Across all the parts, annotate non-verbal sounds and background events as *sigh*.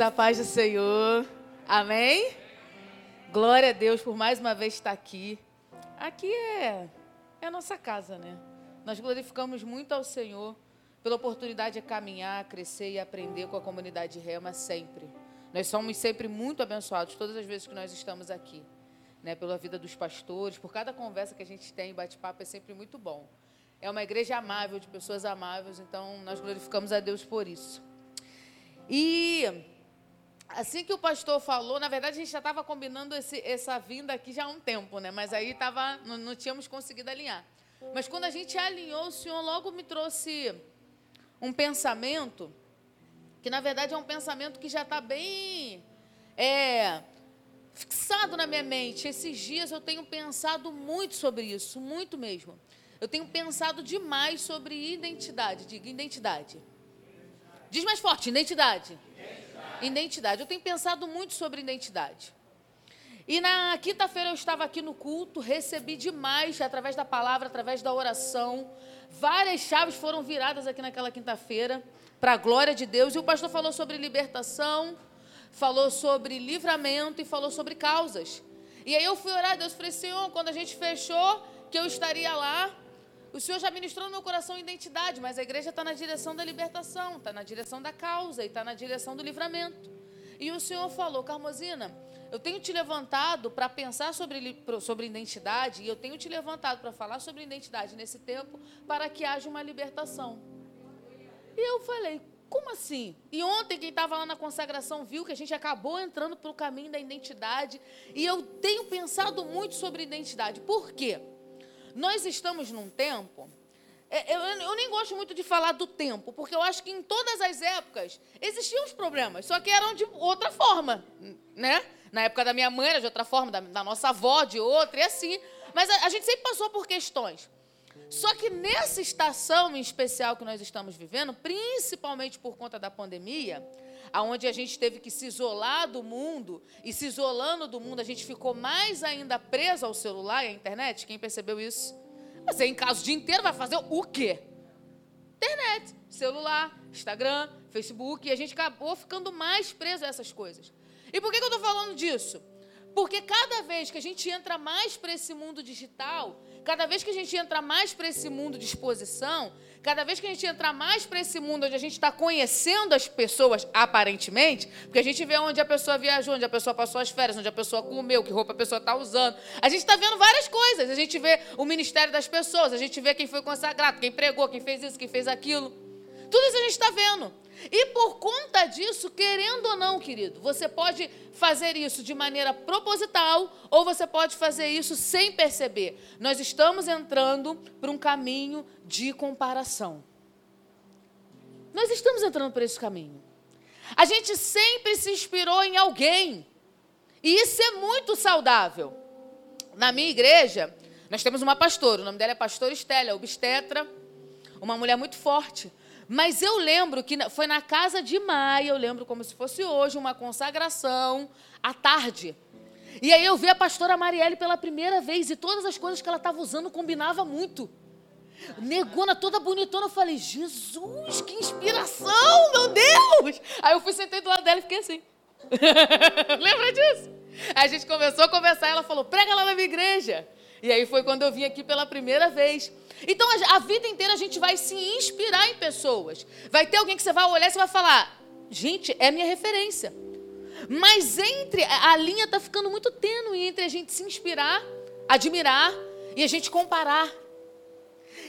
A paz do Senhor. Amém? Glória a Deus por mais uma vez estar aqui. Aqui é, é a nossa casa, né? Nós glorificamos muito ao Senhor pela oportunidade de caminhar, crescer e aprender com a comunidade Rema sempre. Nós somos sempre muito abençoados todas as vezes que nós estamos aqui. Né, pela vida dos pastores, por cada conversa que a gente tem, bate-papo é sempre muito bom. É uma igreja amável, de pessoas amáveis, então nós glorificamos a Deus por isso. E assim que o pastor falou, na verdade a gente já estava combinando esse, essa vinda aqui já há um tempo, né? Mas aí tava, não, não tínhamos conseguido alinhar. Mas quando a gente alinhou, o Senhor logo me trouxe um pensamento, que na verdade é um pensamento que já está bem é, fixado na minha mente. Esses dias eu tenho pensado muito sobre isso, muito mesmo. Eu tenho pensado demais sobre identidade. Diga identidade. Diz mais forte, identidade. Identidade. Eu tenho pensado muito sobre identidade. E na quinta-feira eu estava aqui no culto, recebi demais, através da palavra, através da oração. Várias chaves foram viradas aqui naquela quinta-feira, para a glória de Deus. E o pastor falou sobre libertação, falou sobre livramento e falou sobre causas. E aí eu fui orar a Deus, falei, Senhor, quando a gente fechou, que eu estaria lá, o Senhor já ministrou no meu coração identidade, mas a igreja está na direção da libertação, está na direção da causa e está na direção do livramento. E o Senhor falou, Carmosina, eu tenho te levantado para pensar sobre, sobre identidade e eu tenho te levantado para falar sobre identidade nesse tempo para que haja uma libertação. E eu falei, como assim? E ontem, quem estava lá na consagração viu que a gente acabou entrando para o caminho da identidade. E eu tenho pensado muito sobre identidade. Por quê? Nós estamos num tempo. É, eu, eu, nem gosto muito de falar do tempo, porque eu acho que em todas as épocas existiam os problemas, só que eram de outra forma, né? Na época da minha mãe era de outra forma, da, da nossa avó de outra, e assim. Mas a, a gente sempre passou por questões. Só que nessa estação em especial que nós estamos vivendo, principalmente por conta da pandemia, aonde a gente teve que se isolar do mundo, e se isolando do mundo, a gente ficou mais ainda preso ao celular e à internet. Quem percebeu isso? Você, em casa o dia inteiro, vai fazer o quê? Internet, celular, Instagram, Facebook, e a gente acabou ficando mais preso a essas coisas. E por que, que eu estou falando disso? Porque cada vez que a gente entra mais para esse mundo digital, cada vez que a gente entra mais para esse mundo de exposição, Cada vez que a gente entrar mais para esse mundo onde a gente está conhecendo as pessoas, aparentemente, porque a gente vê onde a pessoa viajou, onde a pessoa passou as férias, onde a pessoa comeu, que roupa a pessoa está usando. A gente está vendo várias coisas. A gente vê o ministério das pessoas, a gente vê quem foi consagrado, quem pregou, quem fez isso, quem fez aquilo. Tudo isso a gente está vendo. E por conta disso, querendo ou não, querido, você pode fazer isso de maneira proposital ou você pode fazer isso sem perceber. Nós estamos entrando para um caminho de comparação. Nós estamos entrando por esse caminho. A gente sempre se inspirou em alguém. E isso é muito saudável. Na minha igreja, nós temos uma pastora, o nome dela é pastora Estélia, obstetra, uma mulher muito forte. Mas eu lembro que foi na casa de Maia, eu lembro como se fosse hoje, uma consagração à tarde. E aí eu vi a pastora Marielle pela primeira vez e todas as coisas que ela estava usando combinava muito. Negona toda bonitona, eu falei, Jesus, que inspiração, meu Deus! Aí eu fui sentei do lado dela e fiquei assim. *laughs* Lembra disso? Aí a gente começou a conversar, ela falou, prega lá na minha igreja. E aí foi quando eu vim aqui pela primeira vez. Então a, a vida inteira a gente vai se inspirar em pessoas. Vai ter alguém que você vai olhar e você vai falar: gente, é minha referência. Mas entre a linha está ficando muito tênue entre a gente se inspirar, admirar e a gente comparar.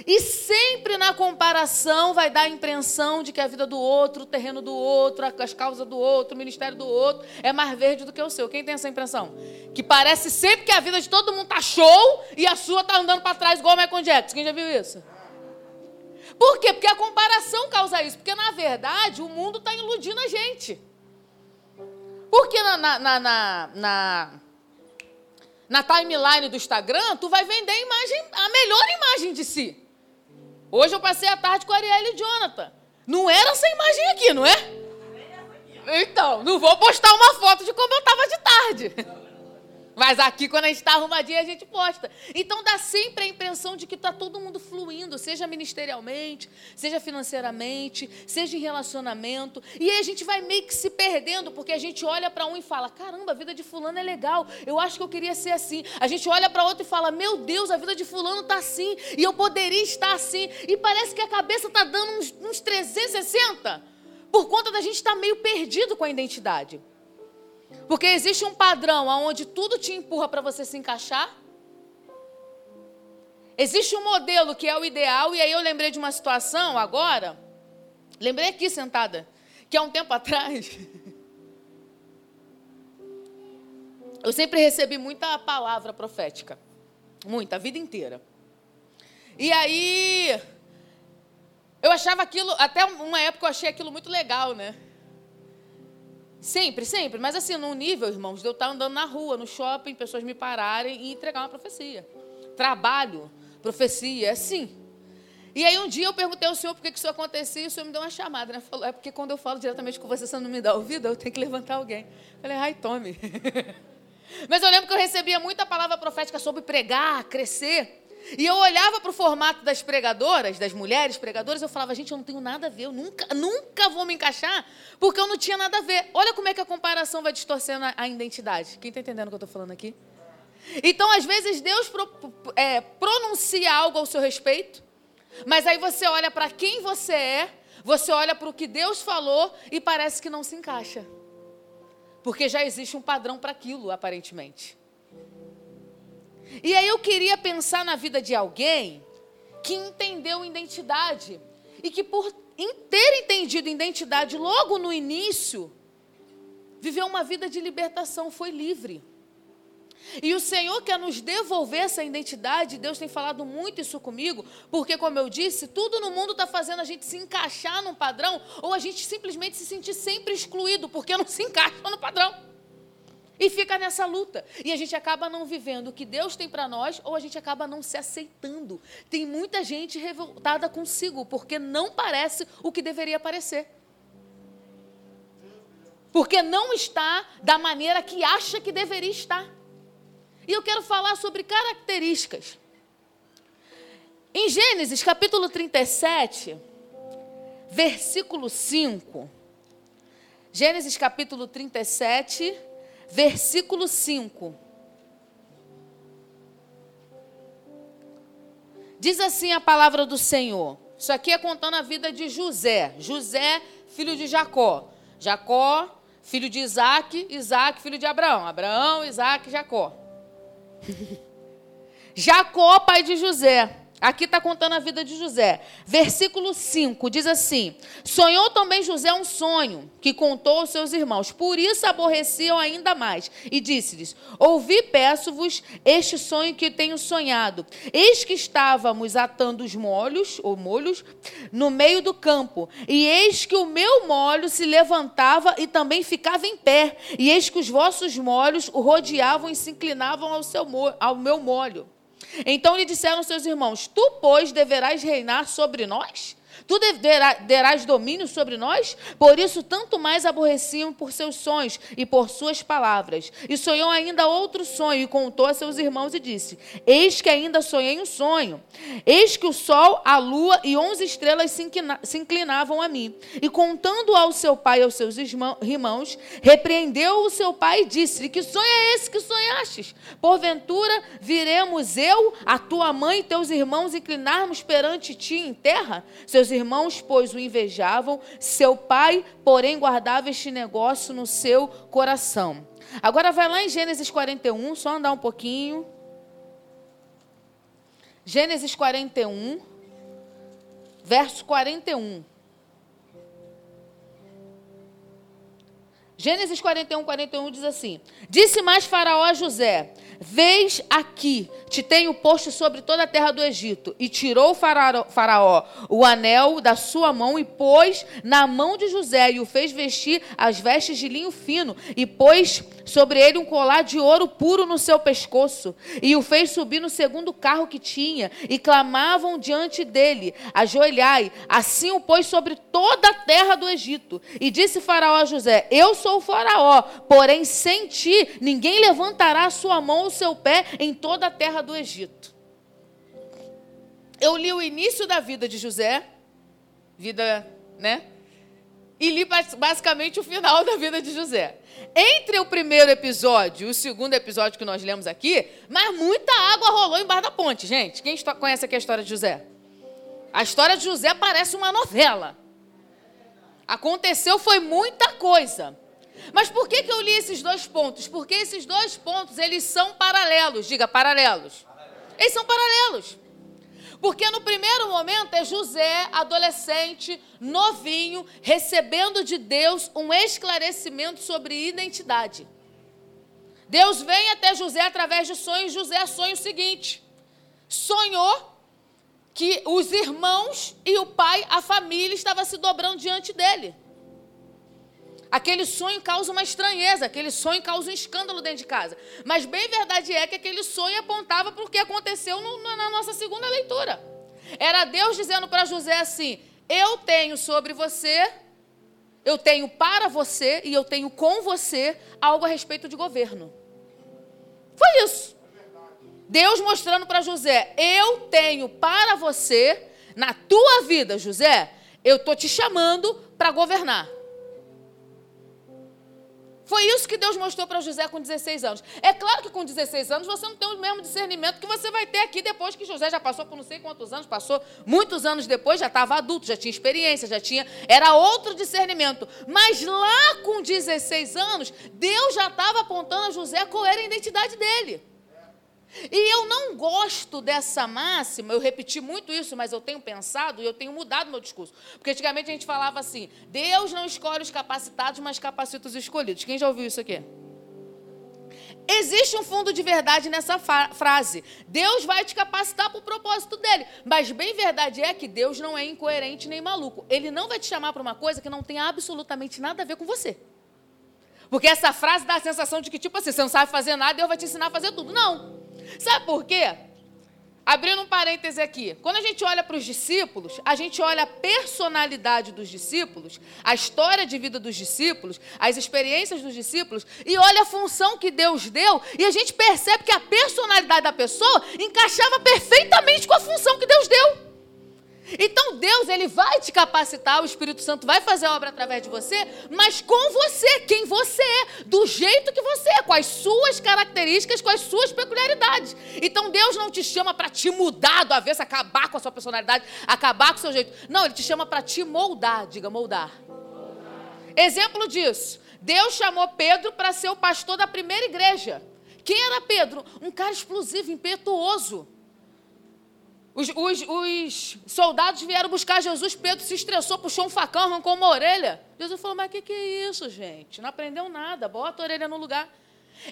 E sempre na comparação vai dar a impressão de que a vida do outro, o terreno do outro, as causas do outro, o ministério do outro é mais verde do que o seu. Quem tem essa impressão? Que parece sempre que a vida de todo mundo tá show e a sua tá andando para trás igual o Michael Jackson. Quem já viu isso? Por quê? Porque a comparação causa isso. Porque, na verdade, o mundo está iludindo a gente. Porque na, na, na, na, na timeline do Instagram, tu vai vender a, imagem, a melhor imagem de si. Hoje eu passei a tarde com a Arielle e Jonathan. Não era essa imagem aqui, não é? Então, não vou postar uma foto de como eu estava de tarde. Mas aqui, quando a gente está arrumadinho, a gente posta. Então dá sempre a impressão de que está todo mundo fluindo, seja ministerialmente, seja financeiramente, seja em relacionamento. E aí a gente vai meio que se perdendo, porque a gente olha para um e fala: caramba, a vida de fulano é legal. Eu acho que eu queria ser assim. A gente olha para outro e fala: meu Deus, a vida de fulano está assim. E eu poderia estar assim. E parece que a cabeça está dando uns, uns 360 por conta da gente estar tá meio perdido com a identidade. Porque existe um padrão onde tudo te empurra para você se encaixar. Existe um modelo que é o ideal, e aí eu lembrei de uma situação agora, lembrei aqui sentada, que há um tempo atrás, *laughs* eu sempre recebi muita palavra profética, muita, a vida inteira. E aí, eu achava aquilo, até uma época eu achei aquilo muito legal, né? Sempre, sempre. Mas assim, num nível, irmãos, de eu estar andando na rua, no shopping, pessoas me pararem e entregar uma profecia. Trabalho, profecia, é assim. E aí um dia eu perguntei ao Senhor por que isso acontecia e o Senhor me deu uma chamada, né? Falou, é porque quando eu falo diretamente com você, você não me dá ouvido, eu tenho que levantar alguém. Eu falei, ai, tome. *laughs* Mas eu lembro que eu recebia muita palavra profética sobre pregar, crescer. E eu olhava para o formato das pregadoras, das mulheres pregadoras, eu falava, gente, eu não tenho nada a ver, eu nunca, nunca vou me encaixar, porque eu não tinha nada a ver. Olha como é que a comparação vai distorcendo a, a identidade. Quem está entendendo o que eu estou falando aqui? Então, às vezes, Deus pro, é, pronuncia algo ao seu respeito, mas aí você olha para quem você é, você olha para o que Deus falou e parece que não se encaixa. Porque já existe um padrão para aquilo, aparentemente. E aí eu queria pensar na vida de alguém que entendeu identidade e que por ter entendido identidade logo no início, viveu uma vida de libertação, foi livre. E o Senhor quer nos devolver essa identidade, Deus tem falado muito isso comigo, porque, como eu disse, tudo no mundo está fazendo a gente se encaixar num padrão, ou a gente simplesmente se sentir sempre excluído, porque não se encaixa no padrão. E fica nessa luta. E a gente acaba não vivendo o que Deus tem para nós, ou a gente acaba não se aceitando. Tem muita gente revoltada consigo, porque não parece o que deveria parecer. Porque não está da maneira que acha que deveria estar. E eu quero falar sobre características. Em Gênesis capítulo 37, versículo 5. Gênesis capítulo 37, versículo 5. Diz assim a palavra do Senhor. Isso aqui é contando a vida de José. José, filho de Jacó. Jacó, filho de Isaac. Isaac, filho de Abraão. Abraão, Isaac, Jacó. *laughs* Jacó, pai de José. Aqui está contando a vida de José. Versículo 5 diz assim: Sonhou também José um sonho que contou aos seus irmãos, por isso aborreciam ainda mais. E disse-lhes: Ouvi, peço-vos, este sonho que tenho sonhado. Eis que estávamos atando os molhos, ou molhos, no meio do campo, e eis que o meu molho se levantava e também ficava em pé, e eis que os vossos molhos o rodeavam e se inclinavam ao, seu, ao meu molho. Então lhe disseram seus irmãos: Tu, pois, deverás reinar sobre nós? Tu derás domínio sobre nós? Por isso, tanto mais aborreciam por seus sonhos e por suas palavras. E sonhou ainda outro sonho e contou a seus irmãos e disse: Eis que ainda sonhei um sonho. Eis que o sol, a lua e onze estrelas se inclinavam a mim. E contando ao seu pai e aos seus irmãos, repreendeu o seu pai e disse-lhe: Que sonho é esse que sonhastes? Porventura viremos eu, a tua mãe e teus irmãos inclinarmos perante ti em terra? Seus irmãos, pois, o invejavam, seu pai, porém, guardava este negócio no seu coração. Agora vai lá em Gênesis 41, só andar um pouquinho. Gênesis 41, verso 41. Gênesis 41, 41 diz assim: Disse mais Faraó a José: Vês aqui, te tenho posto sobre toda a terra do Egito. E tirou o faraó, o anel da sua mão e pôs na mão de José e o fez vestir as vestes de linho fino e pôs sobre ele um colar de ouro puro no seu pescoço e o fez subir no segundo carro que tinha e clamavam diante dele, ajoelhai. Assim o pôs sobre toda a terra do Egito. E disse faraó a José, eu sou ao Faraó: Porém, sem ti, ninguém levantará a sua mão ou seu pé em toda a terra do Egito. Eu li o início da vida de José, vida, né? E li basicamente o final da vida de José. Entre o primeiro episódio e o segundo episódio que nós lemos aqui, mas muita água rolou embaixo da ponte, gente. Quem conhece aqui a história de José? A história de José parece uma novela. Aconteceu foi muita coisa. Mas por que, que eu li esses dois pontos? Porque esses dois pontos, eles são paralelos. Diga, paralelos. Eles são paralelos. Porque no primeiro momento é José, adolescente, novinho, recebendo de Deus um esclarecimento sobre identidade. Deus vem até José através de sonhos. José sonha o seguinte: sonhou que os irmãos e o pai, a família, estava se dobrando diante dele. Aquele sonho causa uma estranheza, aquele sonho causa um escândalo dentro de casa. Mas bem verdade é que aquele sonho apontava para o que aconteceu no, na nossa segunda leitura. Era Deus dizendo para José assim: Eu tenho sobre você, eu tenho para você e eu tenho com você algo a respeito de governo. Foi isso. Deus mostrando para José: Eu tenho para você, na tua vida, José, eu estou te chamando para governar. Foi isso que Deus mostrou para José com 16 anos. É claro que com 16 anos você não tem o mesmo discernimento que você vai ter aqui depois que José já passou por não sei quantos anos, passou muitos anos depois, já estava adulto, já tinha experiência, já tinha. Era outro discernimento. Mas lá com 16 anos, Deus já estava apontando a José qual era a identidade dele. E eu não gosto dessa máxima, eu repeti muito isso, mas eu tenho pensado e eu tenho mudado meu discurso. Porque antigamente a gente falava assim: Deus não escolhe os capacitados, mas capacita os escolhidos. Quem já ouviu isso aqui? Existe um fundo de verdade nessa frase. Deus vai te capacitar para o propósito dele. Mas bem verdade é que Deus não é incoerente nem maluco. Ele não vai te chamar para uma coisa que não tem absolutamente nada a ver com você. Porque essa frase dá a sensação de que, tipo assim, você não sabe fazer nada, Deus vai te ensinar a fazer tudo. Não. Sabe por quê? Abrindo um parêntese aqui. Quando a gente olha para os discípulos, a gente olha a personalidade dos discípulos, a história de vida dos discípulos, as experiências dos discípulos, e olha a função que Deus deu, e a gente percebe que a personalidade da pessoa encaixava perfeitamente com a função que Deus deu. Então Deus, ele vai te capacitar, o Espírito Santo vai fazer a obra através de você, mas com você, quem você é, do jeito que você é, com as suas características, com as suas peculiaridades. Então Deus não te chama para te mudar do avesso, acabar com a sua personalidade, acabar com o seu jeito. Não, ele te chama para te moldar, diga moldar. Exemplo disso, Deus chamou Pedro para ser o pastor da primeira igreja. Quem era Pedro? Um cara explosivo, impetuoso. Os, os, os, soldados vieram buscar Jesus, Pedro se estressou, puxou um facão, arrancou uma orelha. Jesus falou: Mas o que, que é isso, gente? Não aprendeu nada, bota a orelha no lugar.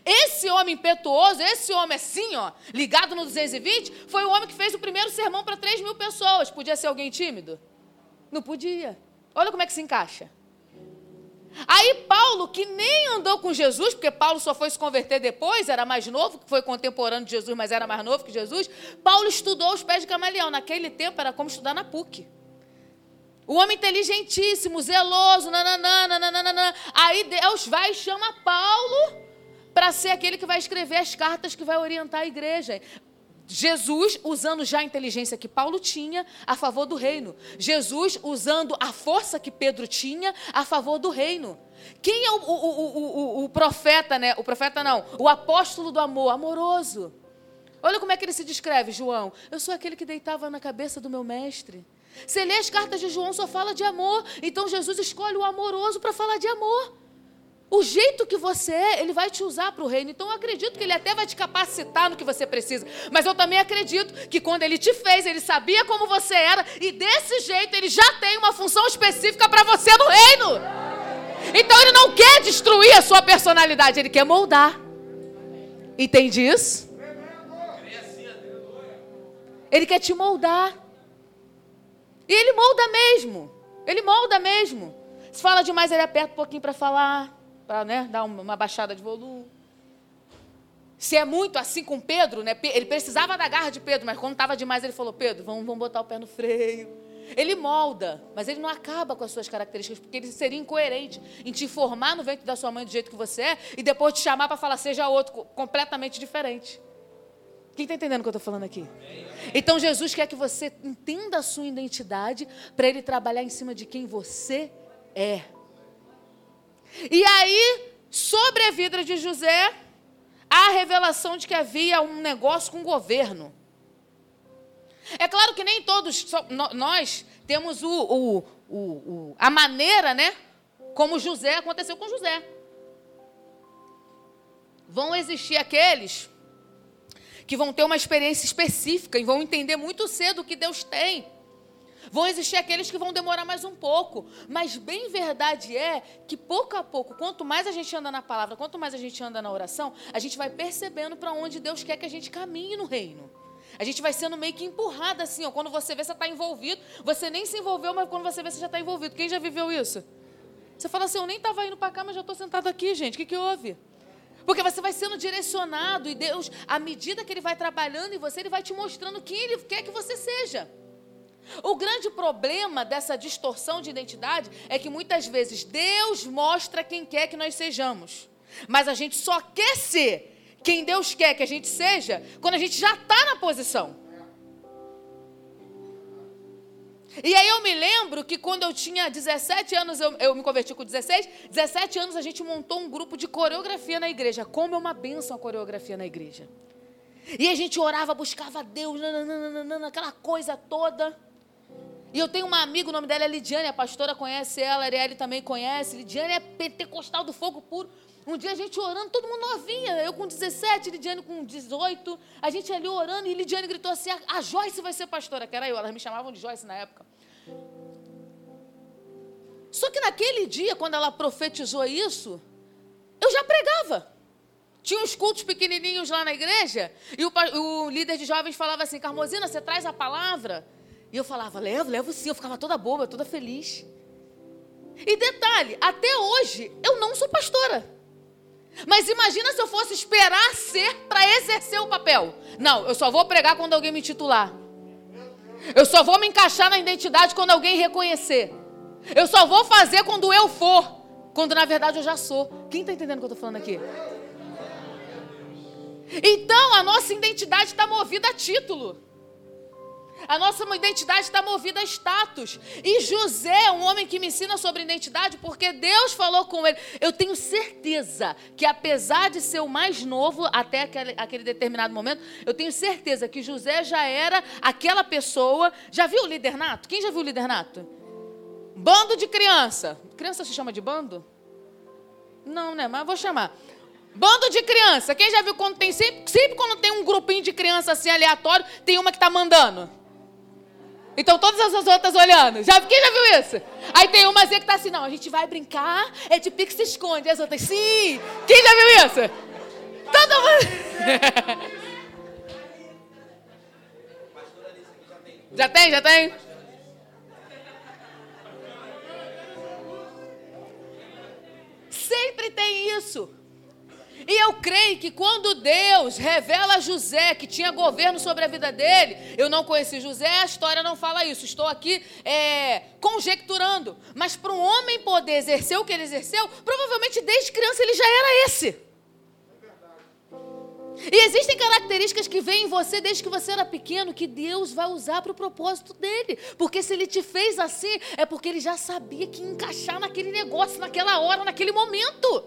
Esse homem impetuoso, esse homem assim, ó, ligado no 220, foi o homem que fez o primeiro sermão para 3 mil pessoas. Podia ser alguém tímido? Não podia. Olha como é que se encaixa. Aí Paulo, que nem andou com Jesus, porque Paulo só foi se converter depois, era mais novo, foi contemporâneo de Jesus, mas era mais novo que Jesus. Paulo estudou os pés de Camaleão. Naquele tempo era como estudar na PUC. O homem inteligentíssimo, zeloso, nananã, nananã. Aí Deus vai e chama Paulo para ser aquele que vai escrever as cartas que vai orientar a igreja. Jesus usando já a inteligência que Paulo tinha a favor do reino. Jesus usando a força que Pedro tinha a favor do reino. Quem é o, o, o, o, profeta, né? O profeta não, o apóstolo do amor, amoroso. Olha como é que ele se descreve, João. Eu sou aquele que deitava na cabeça do meu mestre. Você lê as cartas de João, só fala de amor. Então Jesus escolhe o amoroso para falar de amor. O jeito que você é, ele vai te usar para o reino. Então eu acredito que ele até vai te capacitar no que você precisa. Mas eu também acredito que quando ele te fez, ele sabia como você era e desse jeito ele já tem uma função específica para você no reino. Então ele não quer destruir a sua personalidade, ele quer moldar. Entende isso? Ele quer te moldar. E ele molda mesmo. Ele molda mesmo. Se fala demais, ele aperta um pouquinho para falar para né, dar uma baixada de volume. Se é muito assim com Pedro, né? Ele precisava da garra de Pedro, mas quando estava demais, ele falou: Pedro, vamos, vamos botar o pé no freio. Ele molda, mas ele não acaba com as suas características, porque ele seria incoerente em te formar no ventre da sua mãe do jeito que você é e depois te chamar para falar seja outro completamente diferente. Quem está entendendo o que eu estou falando aqui? Então Jesus quer que você entenda a sua identidade para ele trabalhar em cima de quem você é. E aí, sobre a vida de José, há a revelação de que havia um negócio com o governo. É claro que nem todos nós temos o, o, o, a maneira, né? Como José aconteceu com José. Vão existir aqueles que vão ter uma experiência específica e vão entender muito cedo o que Deus tem. Vão existir aqueles que vão demorar mais um pouco, mas bem verdade é que pouco a pouco, quanto mais a gente anda na palavra, quanto mais a gente anda na oração, a gente vai percebendo para onde Deus quer que a gente caminhe no reino. A gente vai sendo meio que empurrada assim, ó. Quando você vê, você está envolvido. Você nem se envolveu, mas quando você vê, você já está envolvido. Quem já viveu isso? Você fala assim, eu nem estava indo para cá, mas já estou sentado aqui, gente. O que, que houve? Porque você vai sendo direcionado e Deus, à medida que Ele vai trabalhando em você, Ele vai te mostrando quem Ele quer que você seja. O grande problema dessa distorção de identidade é que muitas vezes Deus mostra quem quer que nós sejamos, mas a gente só quer ser quem Deus quer que a gente seja quando a gente já está na posição. E aí eu me lembro que quando eu tinha 17 anos, eu, eu, me converti com 16, 17 anos a gente montou um grupo de coreografia na igreja. Como é uma benção a coreografia na igreja. E a gente orava, buscava Deus, nananana, aquela coisa toda. E eu tenho uma amiga, o nome dela é Lidiane, a pastora conhece ela, a Arielle também conhece. Lidiane é pentecostal do fogo puro. Um dia a gente orando, todo mundo novinha, eu com 17, Lidiane com 18, a gente ali orando e Lidiane gritou assim: a Joyce vai ser pastora, que era eu, elas me chamavam de Joyce na época. Só que naquele dia, quando ela profetizou isso, eu já pregava. Tinha uns cultos pequenininhos lá na igreja, e o, o líder de jovens falava assim: Carmosina, você traz a palavra? E eu falava: levo, levo sim. Eu ficava toda boba, toda feliz. E detalhe: até hoje, eu não sou pastora. Mas imagina se eu fosse esperar ser para exercer o papel. Não, eu só vou pregar quando alguém me titular. Eu só vou me encaixar na identidade quando alguém reconhecer. Eu só vou fazer quando eu for. Quando na verdade eu já sou. Quem está entendendo o que eu estou falando aqui? Então a nossa identidade está movida a título. A nossa identidade está movida a status. E José é um homem que me ensina sobre identidade porque Deus falou com ele. Eu tenho certeza que, apesar de ser o mais novo até aquele, aquele determinado momento, eu tenho certeza que José já era aquela pessoa. Já viu o líder nato? Quem já viu o líder nato? Bando de criança. Criança se chama de bando? Não, né? Mas vou chamar. Bando de criança. Quem já viu quando tem sempre, sempre quando tem um grupinho de criança assim aleatório, tem uma que está mandando. Então todas as outras olhando. Já, quem já viu isso? Aí tem uma que tá assim, não, a gente vai brincar, é de pique se esconde. As outras, sim. Quem já viu isso? Todo mundo. *laughs* já tem, já tem? Sempre tem isso. E eu creio que quando Deus revela a José que tinha governo sobre a vida dele, eu não conheci José, a história não fala isso. Estou aqui é, conjecturando. Mas para um homem poder exercer o que ele exerceu, provavelmente desde criança ele já era esse. E existem características que vêm em você desde que você era pequeno que Deus vai usar para o propósito dele. Porque se ele te fez assim, é porque ele já sabia que encaixar naquele negócio, naquela hora, naquele momento.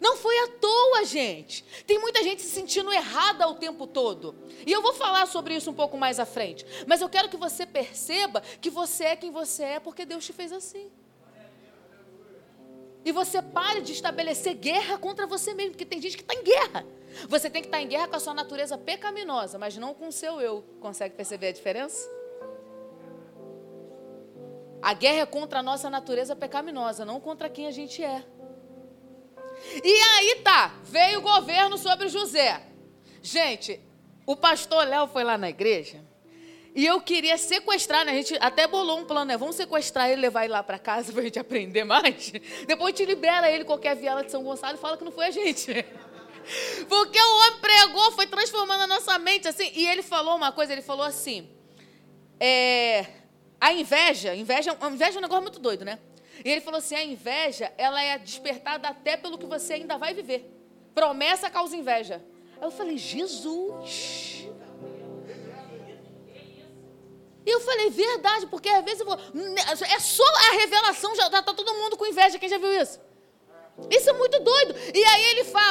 Não foi à toa, gente. Tem muita gente se sentindo errada o tempo todo. E eu vou falar sobre isso um pouco mais à frente. Mas eu quero que você perceba que você é quem você é porque Deus te fez assim. E você pare de estabelecer guerra contra você mesmo, porque tem gente que está em guerra. Você tem que estar tá em guerra com a sua natureza pecaminosa, mas não com o seu eu. Consegue perceber a diferença? A guerra é contra a nossa natureza pecaminosa, não contra quem a gente é. E aí tá, veio o governo sobre José. Gente, o pastor Léo foi lá na igreja e eu queria sequestrar, né? A gente até bolou um plano, né? Vamos sequestrar ele, levar ele lá para casa *laughs* para a gente aprender mais. Depois te libera ele qualquer viela de São Gonçalo e fala que não foi a gente. *laughs* Porque o homem pregou, foi transformando a nossa mente assim. E ele falou uma coisa, ele falou assim: é, a inveja, inveja, a inveja é um negócio muito doido, né? E ele falou assim: a inveja, ela é despertada até pelo que você ainda vai viver. Promessa causa inveja. Aí eu falei: Jesus. E eu falei, verdade, porque às vezes eu vou. É só a revelação, já está todo mundo com inveja. Quem já viu isso? Isso é muito doido. E aí ele fala,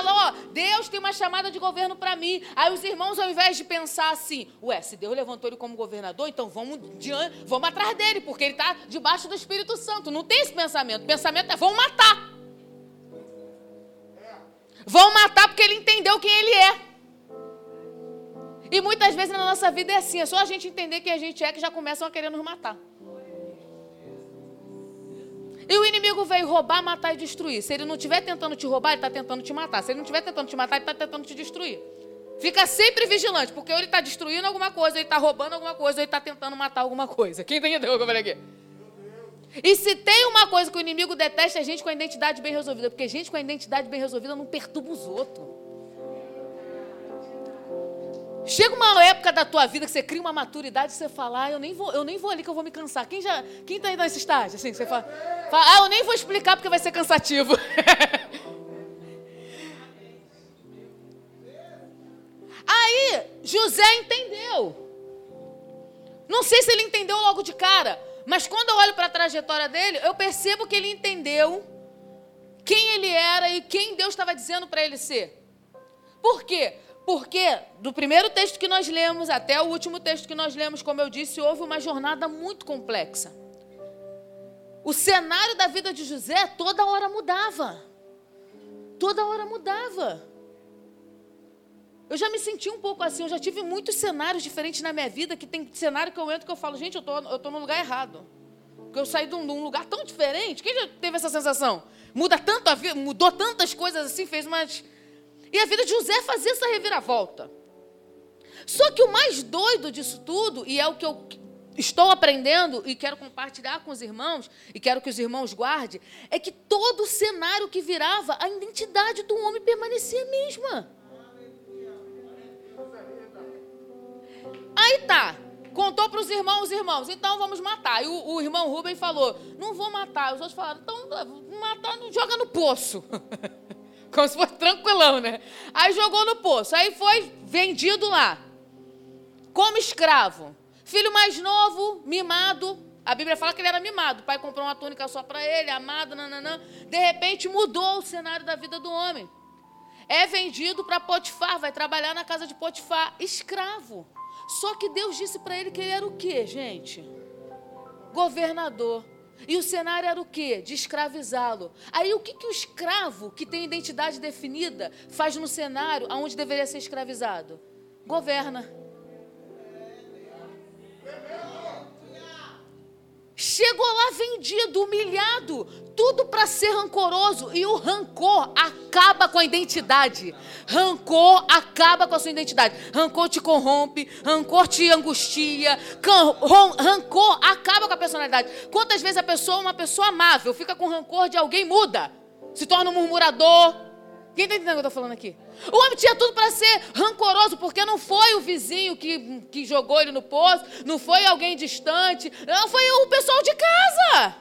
Deus tem uma chamada de governo para mim. Aí os irmãos, ao invés de pensar assim, ué, se Deus levantou ele como governador, então vamos, diante, vamos atrás dele, porque ele está debaixo do Espírito Santo. Não tem esse pensamento. O pensamento é, vão matar. Vão matar porque ele entendeu quem ele é. E muitas vezes na nossa vida é assim, é só a gente entender quem a gente é que já começam a querer nos matar. E o inimigo veio roubar, matar e destruir. Se ele não estiver tentando te roubar, ele está tentando te matar. Se ele não estiver tentando te matar, ele está tentando te destruir. Fica sempre vigilante, porque ou ele está destruindo alguma coisa, ele está roubando alguma coisa, ou ele está tentando matar alguma coisa. Quem entendeu o que eu falei aqui? E se tem uma coisa que o inimigo detesta, é gente com a identidade bem resolvida. Porque gente com a identidade bem resolvida não perturba os outros. Chega uma época da tua vida que você cria uma maturidade e você fala, ah, eu nem vou, eu nem vou ali que eu vou me cansar. Quem já, quem tá aí nesse estágio? Assim, você fala, fala, ah, eu nem vou explicar porque vai ser cansativo. *laughs* aí José entendeu. Não sei se ele entendeu logo de cara, mas quando eu olho para a trajetória dele, eu percebo que ele entendeu quem ele era e quem Deus estava dizendo para ele ser. Por quê? Porque do primeiro texto que nós lemos até o último texto que nós lemos, como eu disse, houve uma jornada muito complexa. O cenário da vida de José toda hora mudava. Toda hora mudava. Eu já me senti um pouco assim, eu já tive muitos cenários diferentes na minha vida, que tem cenário que eu entro que eu falo, gente, eu tô, eu tô no lugar errado. Porque eu saí de um, de um lugar tão diferente. Quem já teve essa sensação? Muda tanto a vida, mudou tantas coisas assim, fez umas e a vida de José fazia essa reviravolta. Só que o mais doido disso tudo, e é o que eu estou aprendendo e quero compartilhar com os irmãos, e quero que os irmãos guardem, é que todo o cenário que virava, a identidade do homem permanecia a mesma. Aí tá, contou para os irmãos, os irmãos, então vamos matar. E o, o, irmão Rubem falou, não vou matar. Os outros falaram, então matar, joga no poço. *laughs* Como se fosse tranquilão, né? Aí jogou no poço. Aí foi vendido lá. Como escravo. Filho mais novo, mimado. A Bíblia fala que ele era mimado. O pai comprou uma túnica só para ele, amado, nananã. De repente mudou o cenário da vida do homem. É vendido para Potifar, vai trabalhar na casa de Potifar, escravo. Só que Deus disse para ele que ele era o quê, gente? Governador. E o cenário era o quê? De escravizá-lo. Aí o que, que o escravo, que tem identidade definida, faz no cenário onde deveria ser escravizado? Governa. Chegou lá vendido, humilhado, tudo para ser rancoroso. E o rancor acaba com a identidade. Rancor acaba com a sua identidade. Rancor te corrompe, rancor te angustia, rancor acaba com a personalidade. Quantas vezes a pessoa, uma pessoa amável, fica com rancor de alguém, muda, se torna um murmurador, quem está entendendo o que eu estou falando aqui? O homem tinha tudo para ser rancoroso, porque não foi o vizinho que, que jogou ele no poço, não foi alguém distante, não foi o pessoal de casa.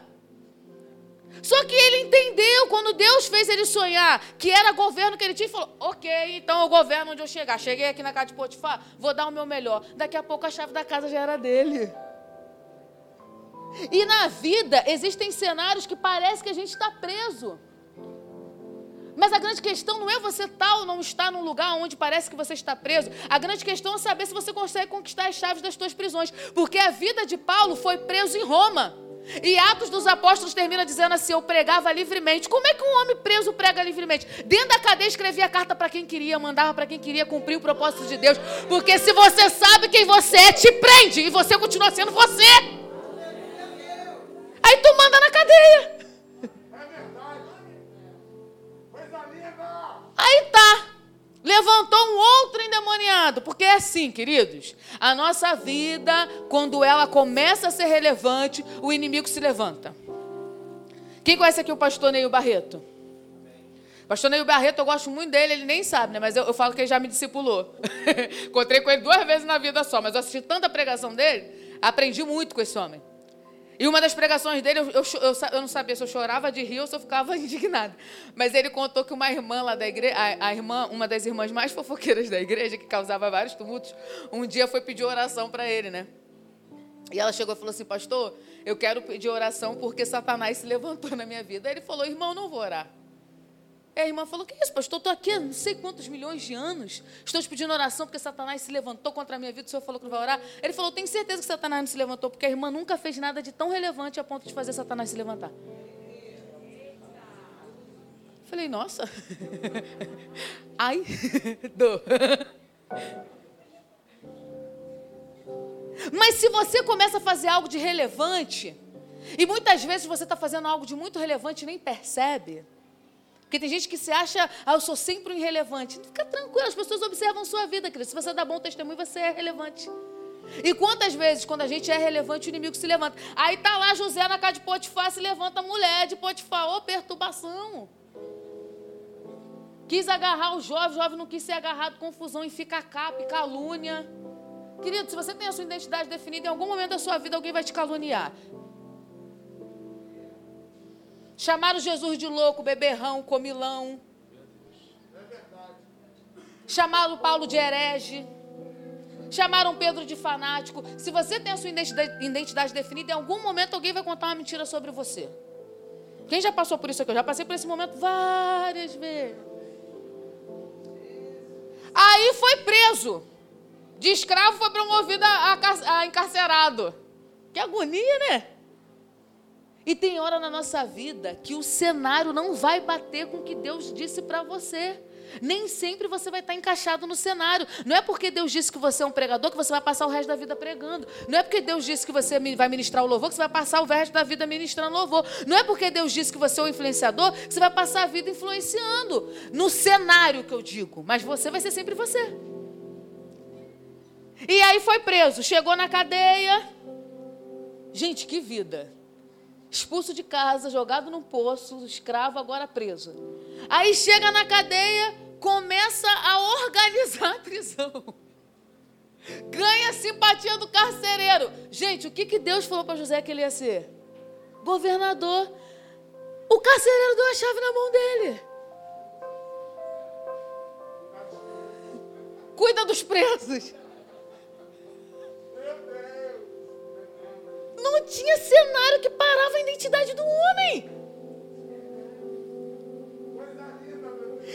Só que ele entendeu, quando Deus fez ele sonhar, que era governo que ele tinha, e falou: Ok, então eu governo onde eu chegar. Cheguei aqui na casa de Potifar, vou dar o meu melhor. Daqui a pouco a chave da casa já era dele. E na vida existem cenários que parece que a gente está preso. Mas a grande questão não é você estar tá ou não estar num lugar onde parece que você está preso. A grande questão é saber se você consegue conquistar as chaves das suas prisões. Porque a vida de Paulo foi preso em Roma. E Atos dos Apóstolos termina dizendo assim: Eu pregava livremente. Como é que um homem preso prega livremente? Dentro da cadeia escrevia carta para quem queria, mandava para quem queria cumprir o propósito de Deus. Porque se você sabe quem você é, te prende e você continua sendo você. Aí tu manda na cadeia. Aí tá. Levantou um outro endemoniado. Porque é assim, queridos. A nossa vida, quando ela começa a ser relevante, o inimigo se levanta. Quem conhece aqui o pastor Neil Barreto? Pastor Neil Barreto, eu gosto muito dele, ele nem sabe, né? Mas eu, eu falo que ele já me discipulou. *laughs* Encontrei com ele duas vezes na vida só, mas eu assisti tanta pregação dele, aprendi muito com esse homem. E uma das pregações dele, eu, eu, eu, não sabia se eu chorava de rir ou se eu ficava *laughs* indignada. Mas ele contou que uma irmã lá da igreja, a, a, irmã, uma das irmãs mais fofoqueiras da igreja, que causava vários tumultos, um dia foi pedir oração para ele, né? E ela chegou e falou assim, pastor, eu quero pedir oração porque Satanás se levantou na minha vida. Aí ele falou, irmão, não vou orar. E a irmã falou: Que isso, pastor? Estou aqui há não sei quantos milhões de anos. Estou te pedindo oração porque Satanás se levantou contra a minha vida. O senhor falou que não vai orar. Ele falou: Tenho certeza que Satanás não se levantou, porque a irmã nunca fez nada de tão relevante a ponto de fazer Satanás se levantar. Falei: Nossa. *laughs* Ai, *laughs* dor. Mas se você começa a fazer algo de relevante, e muitas vezes você está fazendo algo de muito relevante e nem percebe. Porque tem gente que se acha, ah, eu sou sempre um irrelevante. Fica tranquilo, as pessoas observam sua vida, querido. Se você dá bom testemunho, você é relevante. E quantas vezes, quando a gente é relevante, o inimigo se levanta? Aí tá lá José na casa de Potifar, se levanta a mulher de Potifar. Ô, oh, perturbação. Quis agarrar o jovem, o jovem não quis ser agarrado, confusão e fica capa e calúnia. Querido, se você tem a sua identidade definida, em algum momento da sua vida alguém vai te caluniar. Chamaram Jesus de louco, beberrão, comilão. Chamaram Paulo de herege. Chamaram Pedro de fanático. Se você tem a sua identidade definida, em algum momento alguém vai contar uma mentira sobre você. Quem já passou por isso aqui? Eu já passei por esse momento várias vezes. Aí foi preso. De escravo foi promovido a, a, a encarcerado. Que agonia, né? E tem hora na nossa vida que o cenário não vai bater com o que Deus disse para você. Nem sempre você vai estar encaixado no cenário. Não é porque Deus disse que você é um pregador que você vai passar o resto da vida pregando. Não é porque Deus disse que você vai ministrar o louvor que você vai passar o resto da vida ministrando louvor. Não é porque Deus disse que você é um influenciador que você vai passar a vida influenciando. No cenário que eu digo. Mas você vai ser sempre você. E aí foi preso. Chegou na cadeia. Gente, que vida expulso de casa, jogado num poço, escravo, agora preso. Aí chega na cadeia, começa a organizar a prisão. Ganha a simpatia do carcereiro. Gente, o que, que Deus falou para José que ele ia ser? Governador. O carcereiro deu a chave na mão dele. Cuida dos presos. Não tinha cenário que parava a identidade do homem.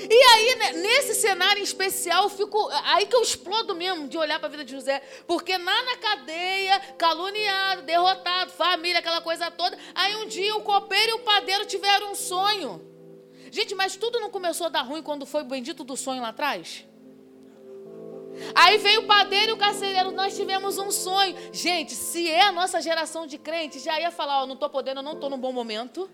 E aí, né, nesse cenário em especial, fico, aí que eu explodo mesmo de olhar para a vida de José. Porque lá na cadeia, caluniado, derrotado, família, aquela coisa toda. Aí um dia o copeiro e o padeiro tiveram um sonho. Gente, mas tudo não começou a dar ruim quando foi o bendito do sonho lá atrás? Aí veio o padeiro e o carcereiro, nós tivemos um sonho. Gente, se é a nossa geração de crentes, já ia falar, ó, oh, não estou podendo, eu não estou num bom momento.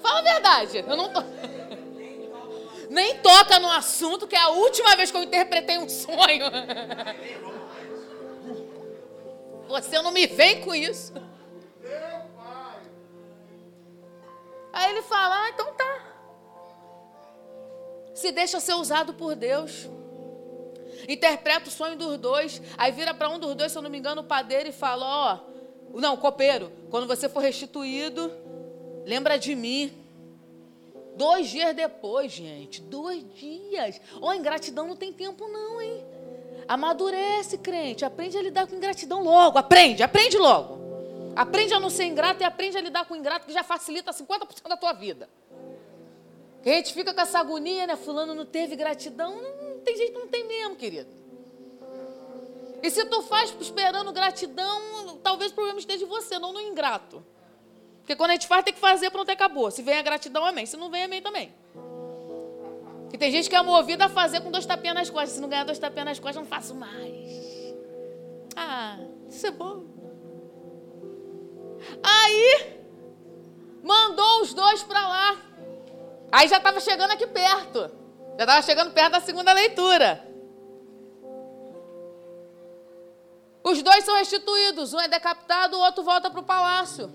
Fala a verdade, eu não tô. *laughs* Nem toca no assunto, que é a última vez que eu interpretei um sonho. *laughs* Você não me vem com isso. Aí ele fala, ah, então tá se deixa ser usado por Deus. Interpreta o sonho dos dois. Aí vira para um dos dois, se eu não me engano, o padeiro e fala: Ó, oh, não, copeiro, quando você for restituído, lembra de mim. Dois dias depois, gente, dois dias. Ó, oh, ingratidão não tem tempo, não, hein? Amadurece, crente. Aprende a lidar com ingratidão logo. Aprende, aprende logo. Aprende a não ser ingrato e aprende a lidar com ingrato, que já facilita 50% da tua vida. A gente fica com essa agonia, né? Fulano não teve gratidão. Não, tem jeito, não tem mesmo, querido. E se tu faz esperando gratidão, talvez o problema esteja em você, não no ingrato. Porque quando a gente faz, tem que fazer, pronto, acabou. Se vem a gratidão, amém. Se não vem, amém também. E tem gente que é movida a fazer com dois tapinhas nas costas. Se não ganhar dois tapinhas nas costas, não faço mais. Ah, isso é bom. Aí, mandou os dois para lá. Aí já estava chegando aqui perto. Já estava chegando perto da segunda leitura. Os dois são restituídos. Um é decapitado, o outro volta para o palácio.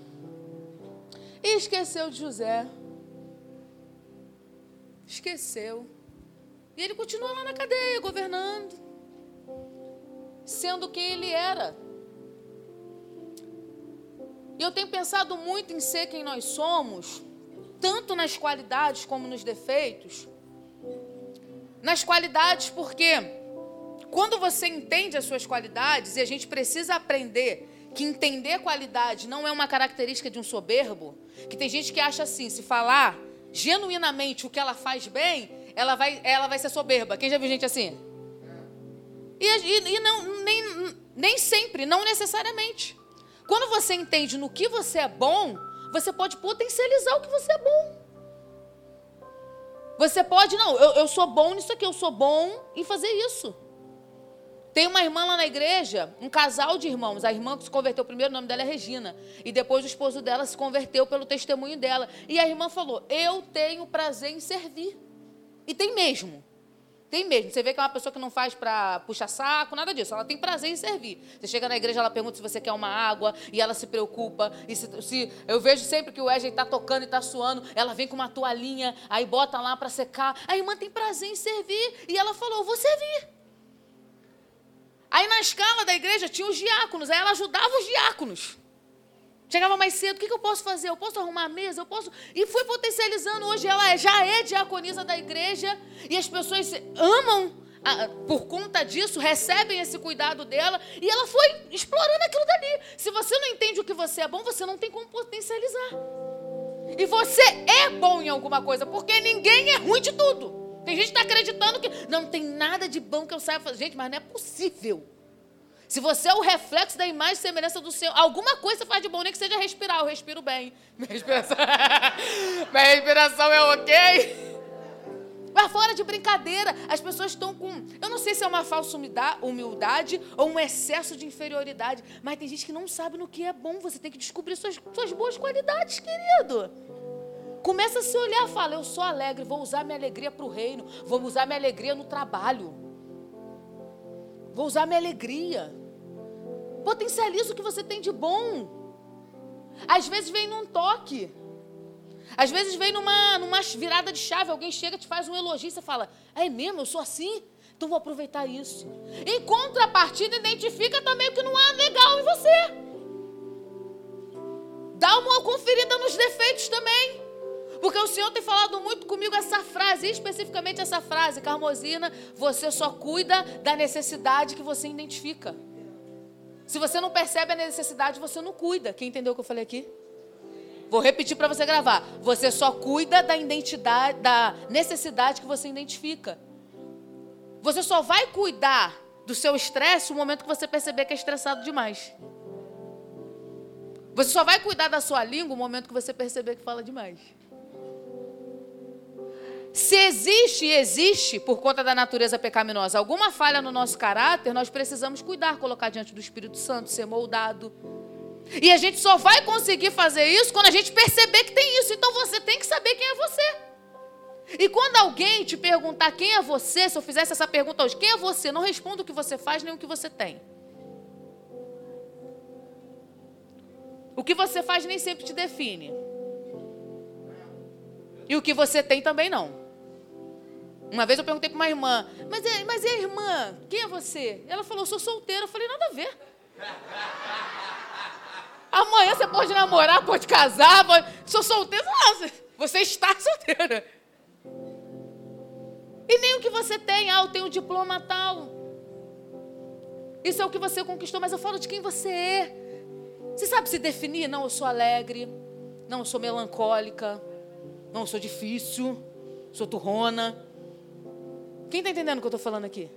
E esqueceu de José. Esqueceu. E ele continua lá na cadeia, governando. Sendo quem ele era. E eu tenho pensado muito em ser quem nós somos, tanto nas qualidades como nos defeitos. Nas qualidades, porque quando você entende as suas qualidades, e a gente precisa aprender que entender qualidade não é uma característica de um soberbo, que tem gente que acha assim, se falar genuinamente o que ela faz bem, ela vai, ela vai ser soberba. Quem já viu gente assim? E, e, e não, nem, nem sempre, não necessariamente. Quando você entende no que você é bom, você pode potencializar o que você é bom. Você pode, não, eu, eu sou bom nisso aqui, eu sou bom em fazer isso. Tem uma irmã lá na igreja, um casal de irmãos. A irmã que se converteu primeiro, o nome dela é Regina. E depois o esposo dela se converteu pelo testemunho dela. E a irmã falou: Eu tenho prazer em servir. E tem mesmo. Tem mesmo. Você vê que é uma pessoa que não faz para puxar saco, nada disso. Ela tem prazer em servir. Você chega na igreja, ela pergunta se você quer uma água e ela se preocupa. E se, se eu vejo sempre que o Wesley está tocando e está suando, ela vem com uma toalhinha, aí bota lá para secar. A irmã tem prazer em servir e ela falou: vou servir. Aí na escala da igreja tinha os diáconos, aí ela ajudava os diáconos. Chegava mais cedo, o que, eu posso fazer? Eu posso arrumar a mesa? Eu posso. E fui potencializando. Hoje ela é, já é diaconisa da igreja e as pessoas amam por conta disso, recebem esse cuidado dela e ela foi explorando aquilo dali. Se você não entende o que você é bom, você não tem como potencializar. E você é bom em alguma coisa, porque ninguém é ruim de tudo. Tem gente que está acreditando que não tem nada de bom que eu saiba fazer. Gente, mas não é possível. Se você é o reflexo da imagem e semelhança do Senhor, alguma coisa faz de bom, nem que seja respirar. Eu respiro bem. *laughs* Minha respiração, *laughs* Minha respiração é ok. Mas fora de brincadeira, as pessoas estão com. Eu não sei se é uma falsa humildade ou um excesso de inferioridade, mas tem gente que não sabe no que é bom. Você tem que descobrir suas, suas boas qualidades, querido. Começa a se olhar e fala: Eu sou alegre, vou usar minha alegria para o reino, vou usar minha alegria no trabalho. Vou usar minha alegria. Potencializa o que você tem de bom. Às vezes vem num toque. Às vezes vem numa, numa virada de chave. Alguém chega, te faz um elogio você fala: É mesmo, eu sou assim? Então vou aproveitar isso. Em contrapartida, identifica também o que não há legal em você. Dá uma conferida nos defeitos também. Porque o Senhor tem falado muito comigo essa frase, especificamente essa frase, Carmosina, você só cuida da necessidade que você identifica. Se você não percebe a necessidade, você não cuida. Quem entendeu o que eu falei aqui? Vou repetir para você gravar. Você só cuida da identidade, da necessidade que você identifica. Você só vai cuidar do seu estresse no momento que você perceber que é estressado demais. Você só vai cuidar da sua língua no momento que você perceber que fala demais. Se existe e existe, por conta da natureza pecaminosa, alguma falha no nosso caráter, nós precisamos cuidar, colocar diante do Espírito Santo, ser moldado. E a gente só vai conseguir fazer isso quando a gente perceber que tem isso. Então você tem que saber quem é você. E quando alguém te perguntar quem é você, se eu fizesse essa pergunta hoje, quem é você? Não responda o que você faz nem o que você tem. O que você faz nem sempre te define. E o que você tem também não. Uma vez eu perguntei para uma irmã, mas, é, mas a irmã? Quem é você? Ela falou, sou solteira. Eu falei, nada a ver. Amanhã você pode namorar, pode casar, pode... sou solteira. Não, você está *laughs* solteira. E nem o que você tem, ah, eu tenho um diploma tal. Isso é o que você conquistou, mas eu falo de quem você é. Você sabe se definir? Não, eu sou alegre. Não, eu sou melancólica. Não, sou difícil. Sou turrona. Quem está entendendo o que eu estou falando aqui?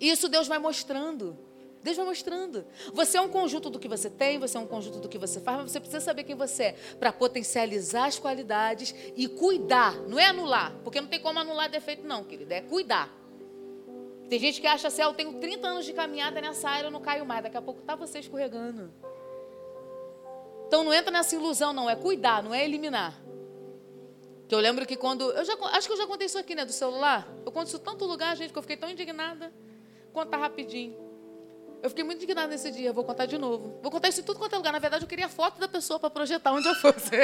Isso Deus vai mostrando. Deus vai mostrando. Você é um conjunto do que você tem, você é um conjunto do que você faz, mas você precisa saber quem você é para potencializar as qualidades e cuidar. Não é anular, porque não tem como anular defeito, não, querida. É cuidar. Tem gente que acha assim, ah, eu tenho 30 anos de caminhada nessa área, eu não caio mais. Daqui a pouco está você escorregando. Então não entra nessa ilusão, não. É cuidar, não é eliminar. Que eu lembro que quando. Eu já, acho que eu já contei isso aqui, né? Do celular. Eu conto isso tanto lugar, gente, que eu fiquei tão indignada. Contar rapidinho. Eu fiquei muito indignada nesse dia, vou contar de novo. Vou contar isso em tudo quanto é lugar. Na verdade, eu queria a foto da pessoa para projetar onde eu fosse. *laughs*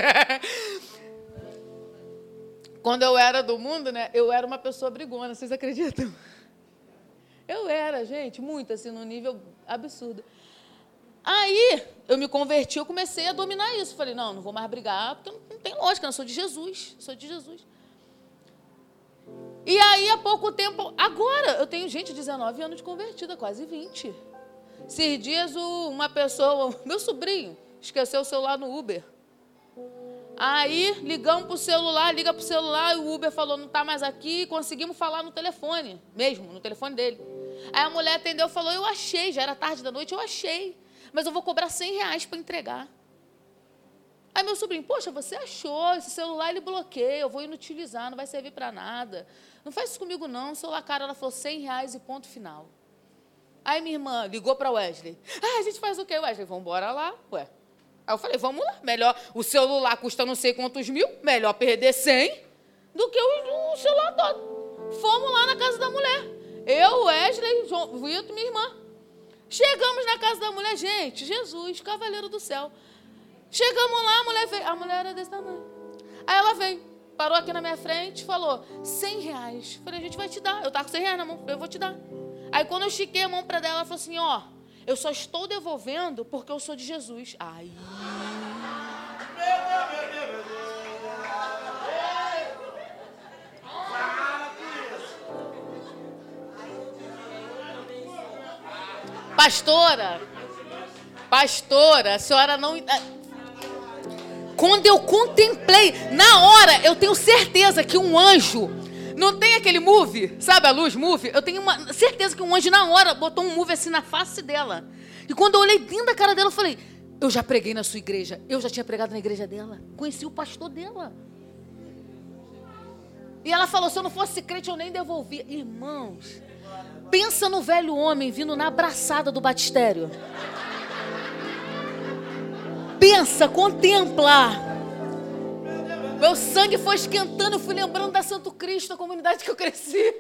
Quando eu era do mundo, né? Eu era uma pessoa brigona, vocês acreditam? Eu era, gente, muito assim, num nível absurdo. Aí eu me converti, eu comecei a dominar isso. Falei, não, não vou mais brigar, porque tem lógica, eu sou de Jesus, sou de Jesus. E aí, há pouco tempo, agora, eu tenho gente, 19 anos de convertida, quase 20. Esses dias, uma pessoa, *laughs* meu sobrinho, esqueceu o celular no Uber. Aí, ligamos para o celular, liga para o celular, e o Uber falou, não está mais aqui, conseguimos falar no telefone, mesmo, no telefone dele. Aí a mulher atendeu e falou, eu achei, já era tarde da noite, eu achei, mas eu vou cobrar 100 reais para entregar. Aí meu sobrinho, poxa, você achou, esse celular ele bloqueia, eu vou inutilizar, não vai servir para nada. Não faz isso comigo não, celular cara, ela falou 100 reais e ponto final. Aí minha irmã ligou para Wesley. Ah, a gente faz o quê, Wesley? Vamos embora lá, ué. Aí eu falei, vamos lá, melhor, o celular custa não sei quantos mil, melhor perder 100 do que o, o celular todo. Fomos lá na casa da mulher. Eu, Wesley, João, Vitor minha irmã. Chegamos na casa da mulher, gente, Jesus, cavaleiro do céu. Chegamos lá, a mulher veio. A mulher era desse tamanho. Aí ela veio, parou aqui na minha frente, falou: 100 reais. Falei: a gente vai te dar. Eu tava com 100 reais na mão, eu vou te dar. Aí quando eu estiquei a mão para dela, ela falou assim: ó, eu só estou devolvendo porque eu sou de Jesus. Aí. Pastora, pastora, a senhora não. Quando eu contemplei, na hora, eu tenho certeza que um anjo. Não tem aquele move, sabe a luz move? Eu tenho uma certeza que um anjo na hora botou um move assim na face dela. E quando eu olhei dentro da cara dela, eu falei: Eu já preguei na sua igreja. Eu já tinha pregado na igreja dela. Conheci o pastor dela. E ela falou: Se eu não fosse crente, eu nem devolvia. Irmãos, pensa no velho homem vindo na abraçada do batistério pensa, contempla. Meu sangue foi esquentando, eu fui lembrando da Santo Cristo, a comunidade que eu cresci. *laughs*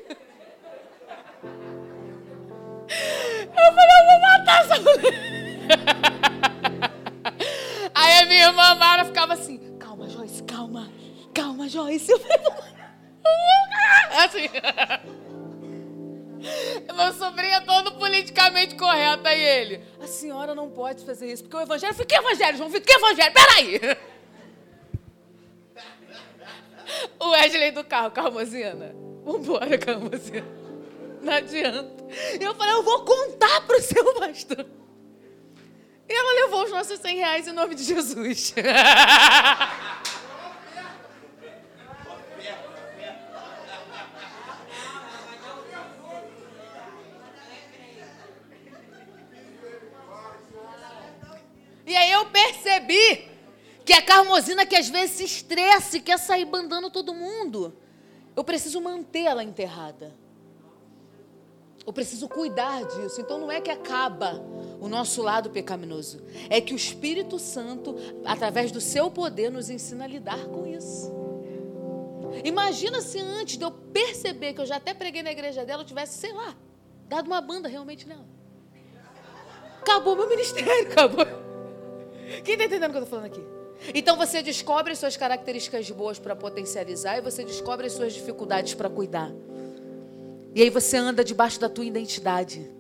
Eu falei, eu vou matar essa mulher. *laughs* Aí a minha irmã Mara ficava assim, calma, Joyce, calma, calma, Joyce. Eu falei, *laughs* assim. *laughs* Meu sobrinho é todo politicamente correto. Aí ele, a senhora não pode fazer isso, porque o evangelho. Que evangelho, João Vitor? Que evangelho? Peraí. O Wesley do carro, Carmozina. Vambora, Carmozina. Não adianta. E eu falei, eu vou contar para o seu pastor. E ela levou os nossos 100 reais em nome de Jesus. *laughs* E aí eu percebi que a Carmosina que às vezes se estressa e quer sair bandando todo mundo. Eu preciso mantê-la enterrada. Eu preciso cuidar disso. Então não é que acaba o nosso lado pecaminoso. É que o Espírito Santo, através do seu poder, nos ensina a lidar com isso. Imagina se antes de eu perceber que eu já até preguei na igreja dela, eu tivesse, sei lá, dado uma banda realmente nela. Acabou meu ministério, *laughs* acabou. Quem está entendendo o que eu estou falando aqui? Então você descobre suas características boas para potencializar e você descobre as suas dificuldades para cuidar. E aí você anda debaixo da tua identidade.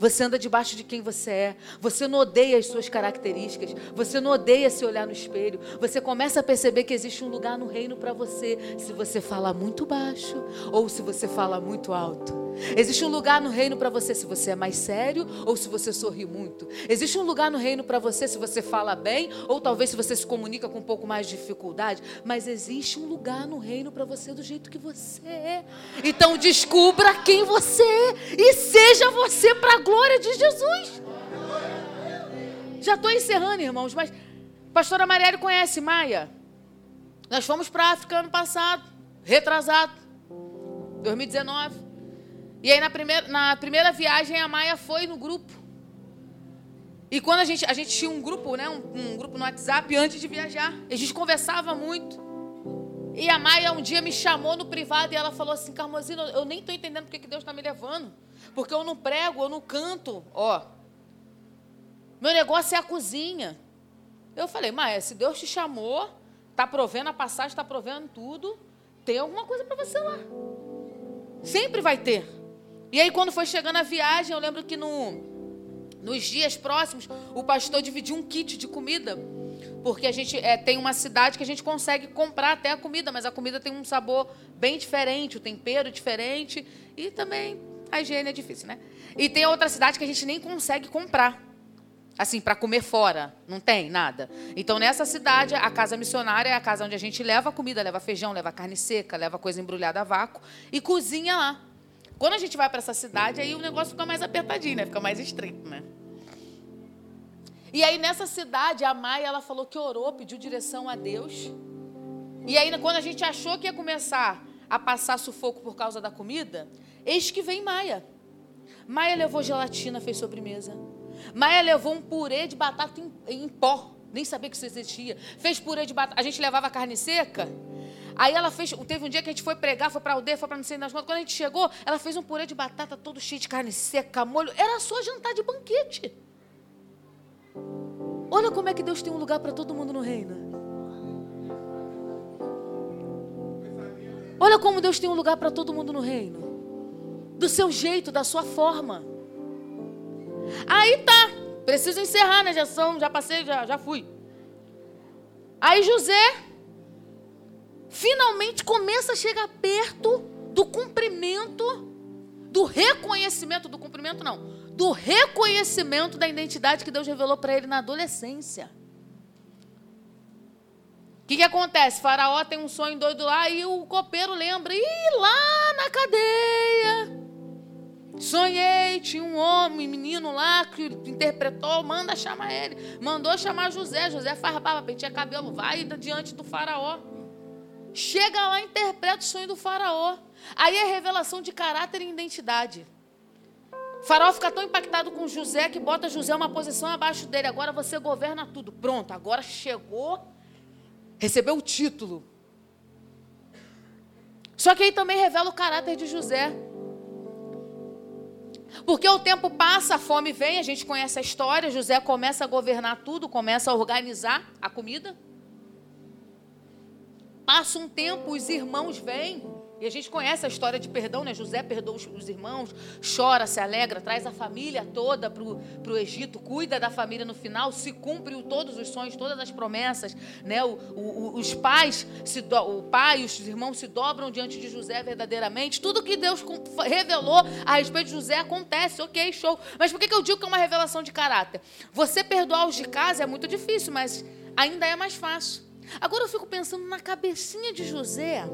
Você anda debaixo de quem você é. Você não odeia as suas características. Você não odeia se olhar no espelho. Você começa a perceber que existe um lugar no reino para você. Se você fala muito baixo ou se você fala muito alto. Existe um lugar no reino para você se você é mais sério ou se você sorri muito. Existe um lugar no reino para você se você fala bem ou talvez se você se comunica com um pouco mais de dificuldade. Mas existe um lugar no reino para você do jeito que você é. Então descubra quem você é e seja você para glória de Jesus. Já estou encerrando, irmãos, mas pastora Marielle conhece Maia. Nós fomos para a África ano passado, retrasado, 2019. E aí na primeira, na primeira viagem a Maia foi no grupo. E quando a gente, a gente tinha um grupo, né, um, um grupo no WhatsApp antes de viajar, a gente conversava muito. E a Maia um dia me chamou no privado e ela falou assim, Carmozino, eu nem estou entendendo porque que Deus está me levando. Porque eu não prego, eu não canto. Ó, meu negócio é a cozinha. Eu falei, Maia, se Deus te chamou, está provendo a passagem, está provendo tudo, tem alguma coisa para você lá. Sempre vai ter. E aí, quando foi chegando a viagem, eu lembro que no, Nos dias próximos, o pastor dividiu um kit de comida. Porque a gente é, tem uma cidade que a gente consegue comprar até a comida, mas a comida tem um sabor bem diferente, o tempero diferente e também a higiene é difícil, né? E tem outra cidade que a gente nem consegue comprar. Assim, para comer fora. Não tem nada. Então, nessa cidade, a casa missionária é a casa onde a gente leva comida, leva feijão, leva carne seca, leva coisa embrulhada a vácuo e cozinha lá. Quando a gente vai para essa cidade, aí o negócio fica mais apertadinho, né? Fica mais estreito, né? E aí, nessa cidade, a Maia, ela falou que orou, pediu direção a Deus. E aí, quando a gente achou que ia começar a passar sufoco por causa da comida, eis que vem Maia. Maia levou gelatina, fez sobremesa. Maia levou um purê de batata em, em pó, nem sabia que isso existia. Fez purê de batata. A gente levava carne seca. Aí ela fez. Teve um dia que a gente foi pregar, foi para aldeia, foi para não sei das contas. Quando a gente chegou, ela fez um purê de batata todo cheio de carne seca, molho. Era só jantar de banquete. Olha como é que Deus tem um lugar para todo mundo no reino. Olha como Deus tem um lugar para todo mundo no reino do seu jeito, da sua forma. Aí tá, preciso encerrar, né? Já são, já passei, já, já fui. Aí José finalmente começa a chegar perto do cumprimento, do reconhecimento, do cumprimento não, do reconhecimento da identidade que Deus revelou para ele na adolescência. O que, que acontece? Faraó tem um sonho doido lá e o copeiro lembra, e lá na cadeia Sonhei, tinha um homem, menino lá que interpretou, manda chamar ele. Mandou chamar José. José faz barba, penteia cabelo, vai diante do faraó. Chega lá, interpreta o sonho do faraó. Aí é revelação de caráter e identidade. O faraó fica tão impactado com José que bota José uma posição abaixo dele. Agora você governa tudo. Pronto, agora chegou, recebeu o título. Só que aí também revela o caráter de José. Porque o tempo passa, a fome vem, a gente conhece a história. José começa a governar tudo, começa a organizar a comida. Passa um tempo, os irmãos vêm. E a gente conhece a história de perdão, né? José perdoa os, irmãos, chora, se alegra, traz a família toda para o Egito, cuida da família no final, se cumpre todos os sonhos, todas as promessas, né? O, o, os pais, se do, o pai e os irmãos se dobram diante de José verdadeiramente. Tudo que Deus revelou a respeito de José acontece, ok, show. Mas por que, que eu digo que é uma revelação de caráter? Você perdoar os de casa é muito difícil, mas ainda é mais fácil. Agora eu fico pensando na cabecinha de José.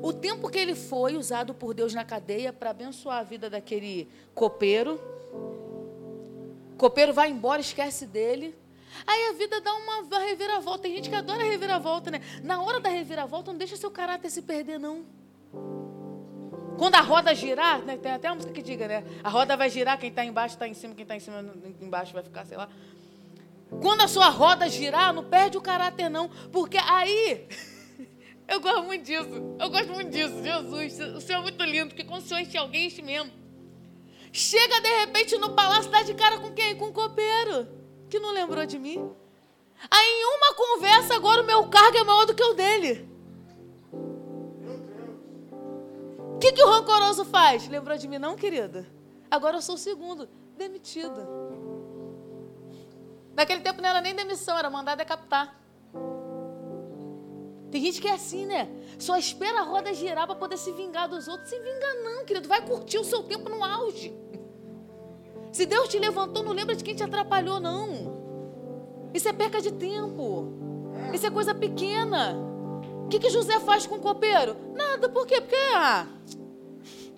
O tempo que ele foi usado por Deus na cadeia para abençoar a vida daquele copeiro. Copeiro vai embora, esquece dele. Aí a vida dá uma reviravolta. Tem gente que adora reviravolta, né? Na hora da reviravolta, não deixa seu caráter se perder, não. Quando a roda girar, né? tem até uma música que diga, né? A roda vai girar, quem está embaixo está em cima, quem está em cima embaixo vai ficar, sei lá. Quando a sua roda girar, não perde o caráter, não. Porque aí Eu gosto muito disso. Eu gosto muito disso. Jesus, o Senhor é muito lindo, porque quando o Senhor enche alguém, enche mesmo. Chega de repente no palácio, dá de cara com quem? Com o copeiro, que não lembrou de mim. Aí em uma conversa, agora o meu cargo é maior do que o dele. O que, que o rancoroso faz? Lembrou de mim, não, querida? Agora eu sou o segundo, demitido. Naquele tempo não era nem demissão, era mandar decapitar. Tem gente que é assim, né? Só espera a roda girar para poder se vingar dos outros. Se vinga não, querido. Vai curtir o seu tempo no auge. Se Deus te levantou, não lembra de quem te atrapalhou, não. Isso é perca de tempo. Isso é coisa pequena. O que, que José faz com o copeiro? Nada. Por quê? Porque, ah,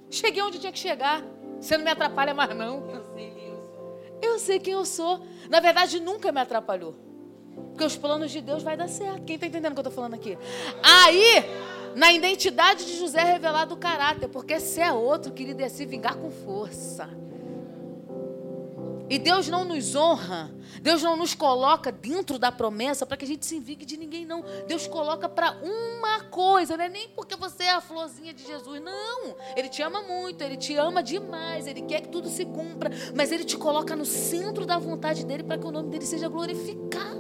cheguei onde tinha que chegar. Você não me atrapalha mais, não. Eu sei quem eu sou. Eu sei quem eu sou. Na verdade, nunca me atrapalhou. Porque os planos de Deus vai dar certo. Quem está entendendo o que eu estou falando aqui? Aí, na identidade de José é revelado o caráter. Porque se é outro, querido, é se vingar com força. E Deus não nos honra, Deus não nos coloca dentro da promessa para que a gente se envigue de ninguém, não. Deus coloca para uma coisa, não é nem porque você é a florzinha de Jesus, não. Ele te ama muito, ele te ama demais, ele quer que tudo se cumpra, mas ele te coloca no centro da vontade dele para que o nome dele seja glorificado.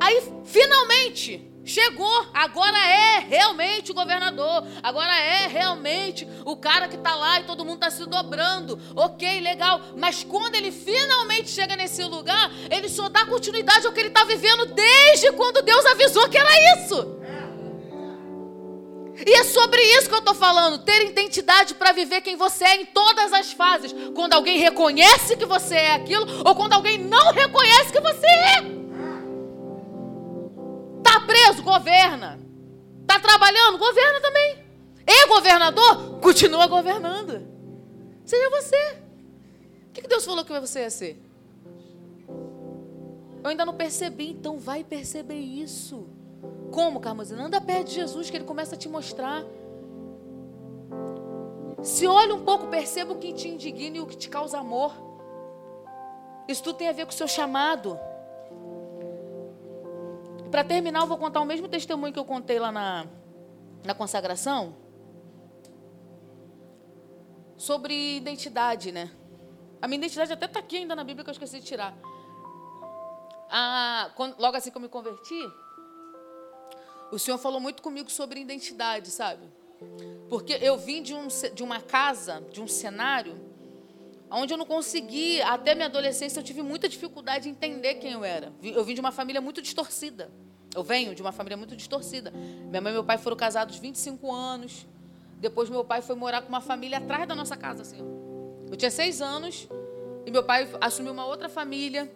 Aí, finalmente, Chegou, agora é realmente o governador, agora é realmente o cara que está lá e todo mundo está se dobrando. Ok, legal. Mas quando ele finalmente chega nesse lugar, ele só dá continuidade ao que ele está vivendo desde quando Deus avisou que era isso. E é sobre isso que eu estou falando: ter identidade para viver quem você é em todas as fases. Quando alguém reconhece que você é aquilo, ou quando alguém não reconhece que você é. Está preso? Governa. Está trabalhando? Governa também. É governador? Continua governando. Seja você. O que Deus falou que você ia ser? Eu ainda não percebi, então vai perceber isso. Como, Carmosina? Anda perto de Jesus que ele começa a te mostrar. Se olha um pouco, perceba o que te indigna e o que te causa amor. Isso tudo tem a ver com o seu chamado. Para terminar, eu vou contar o mesmo testemunho que eu contei lá na, na consagração. Sobre identidade, né? A minha identidade até está aqui ainda na Bíblia que eu esqueci de tirar. Ah, quando, logo assim que eu me converti, o Senhor falou muito comigo sobre identidade, sabe? Porque eu vim de, um, de uma casa, de um cenário, onde eu não consegui, até minha adolescência, eu tive muita dificuldade de entender quem eu era. Eu vim de uma família muito distorcida. Eu venho de uma família muito distorcida. Minha mãe e meu pai foram casados 25 anos. Depois meu pai foi morar com uma família atrás da nossa casa, assim. Eu tinha seis anos e meu pai assumiu uma outra família.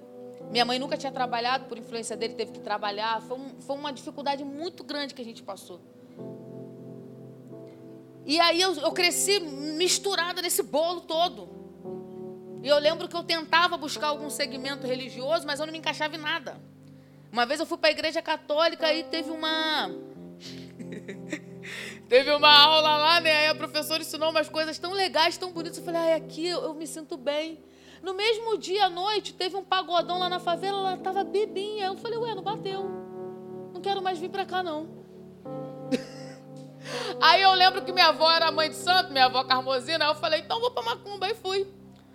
Minha mãe nunca tinha trabalhado, por influência dele, teve que trabalhar. Foi, um, foi uma dificuldade muito grande que a gente passou. E aí eu, eu cresci misturada nesse bolo todo. E eu lembro que eu tentava buscar algum segmento religioso, mas eu não me encaixava em nada. Uma vez eu fui para a igreja católica e teve uma. *laughs* teve uma aula lá, né? Aí a professora ensinou umas coisas tão legais, tão bonitas. Eu falei, ai, aqui eu, eu me sinto bem. No mesmo dia à noite, teve um pagodão lá na favela, ela estava bebinha. Eu falei, ué, não bateu. Não quero mais vir para cá, não. *laughs* Aí eu lembro que minha avó era mãe de santo, minha avó Carmosina. Aí eu falei, então vou para Macumba. E fui.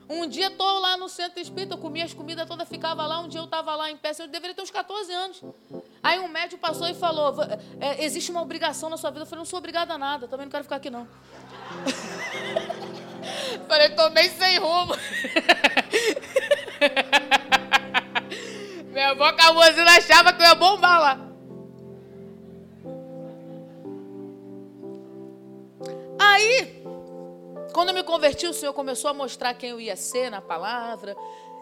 Um dia estou lá no centro espírita, eu comia as comidas todas, ficava lá. Um dia eu estava lá em pé, eu deveria ter uns 14 anos. Aí um médico passou e falou: é, existe uma obrigação na sua vida. Eu falei: não sou obrigada a nada, também não quero ficar aqui não. *laughs* falei: tô meio sem rumo. Minha avó Carmozina achava que eu ia bombar lá. Aí, quando eu me converti, o Senhor começou a mostrar quem eu ia ser na palavra.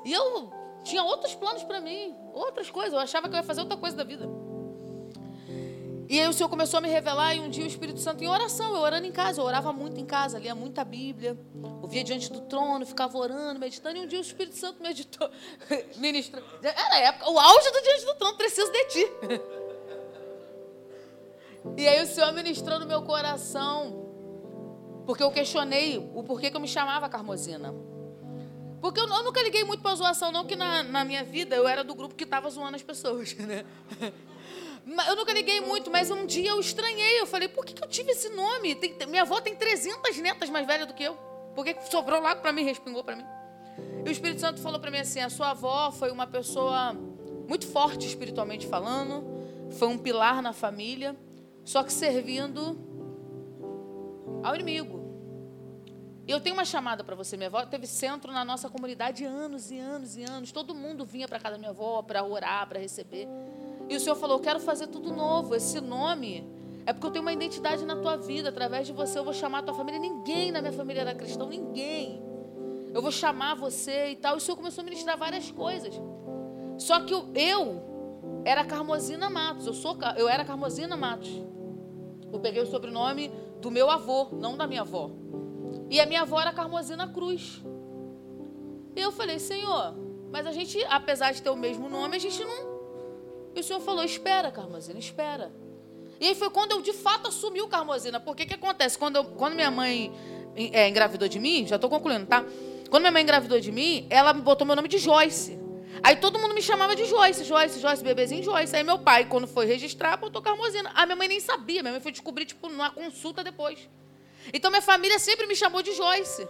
E eu tinha outros planos para mim, outras coisas. Eu achava que eu ia fazer outra coisa da vida. E aí o Senhor começou a me revelar, e um dia o Espírito Santo em oração, eu orando em casa, eu orava muito em casa, lia muita Bíblia, ouvia diante do trono, ficava orando, meditando, e um dia o Espírito Santo meditou, *laughs* ministrou. Era a época, o auge do diante do trono, preciso de ti. E aí o Senhor ministrou no meu coração porque eu questionei o porquê que eu me chamava Carmosina. Porque eu, eu nunca liguei muito para zoação, não, que na, na minha vida eu era do grupo que estava zoando as pessoas, *laughs* né? Eu nunca liguei muito, mas um dia eu estranhei. Eu falei, por que, que eu tive esse nome? Tem, minha avó tem 300 netas mais velhas do que eu. Por que sobrou lá para mim, respingou para mim? E o Espírito Santo falou para mim assim: a sua avó foi uma pessoa muito forte espiritualmente falando, foi um pilar na família, só que servindo ao inimigo. Eu tenho uma chamada para você. Minha avó teve centro na nossa comunidade anos e anos e anos. Todo mundo vinha para casa da minha avó para orar, para receber. E o Senhor falou: Eu quero fazer tudo novo. Esse nome é porque eu tenho uma identidade na tua vida. Através de você, eu vou chamar a tua família. Ninguém na minha família era cristão, ninguém. Eu vou chamar você e tal. E o Senhor começou a ministrar várias coisas. Só que eu, eu era Carmosina Matos. Eu, sou, eu era Carmosina Matos. Eu peguei o sobrenome do meu avô, não da minha avó. E a minha avó era Carmosina Cruz. E eu falei, Senhor, mas a gente, apesar de ter o mesmo nome, a gente não. E o Senhor falou: espera, Carmosina, espera. E aí foi quando eu de fato assumi o Carmosina. Porque o que acontece? Quando, eu, quando minha mãe é, engravidou de mim, já estou concluindo, tá? Quando minha mãe engravidou de mim, ela botou meu nome de Joyce. Aí todo mundo me chamava de Joyce, Joyce, Joyce, bebezinho Joyce. Aí meu pai, quando foi registrar, botou Carmosina. A minha mãe nem sabia, minha mãe foi descobrir, tipo, numa consulta depois. Então minha família sempre me chamou de Joyce.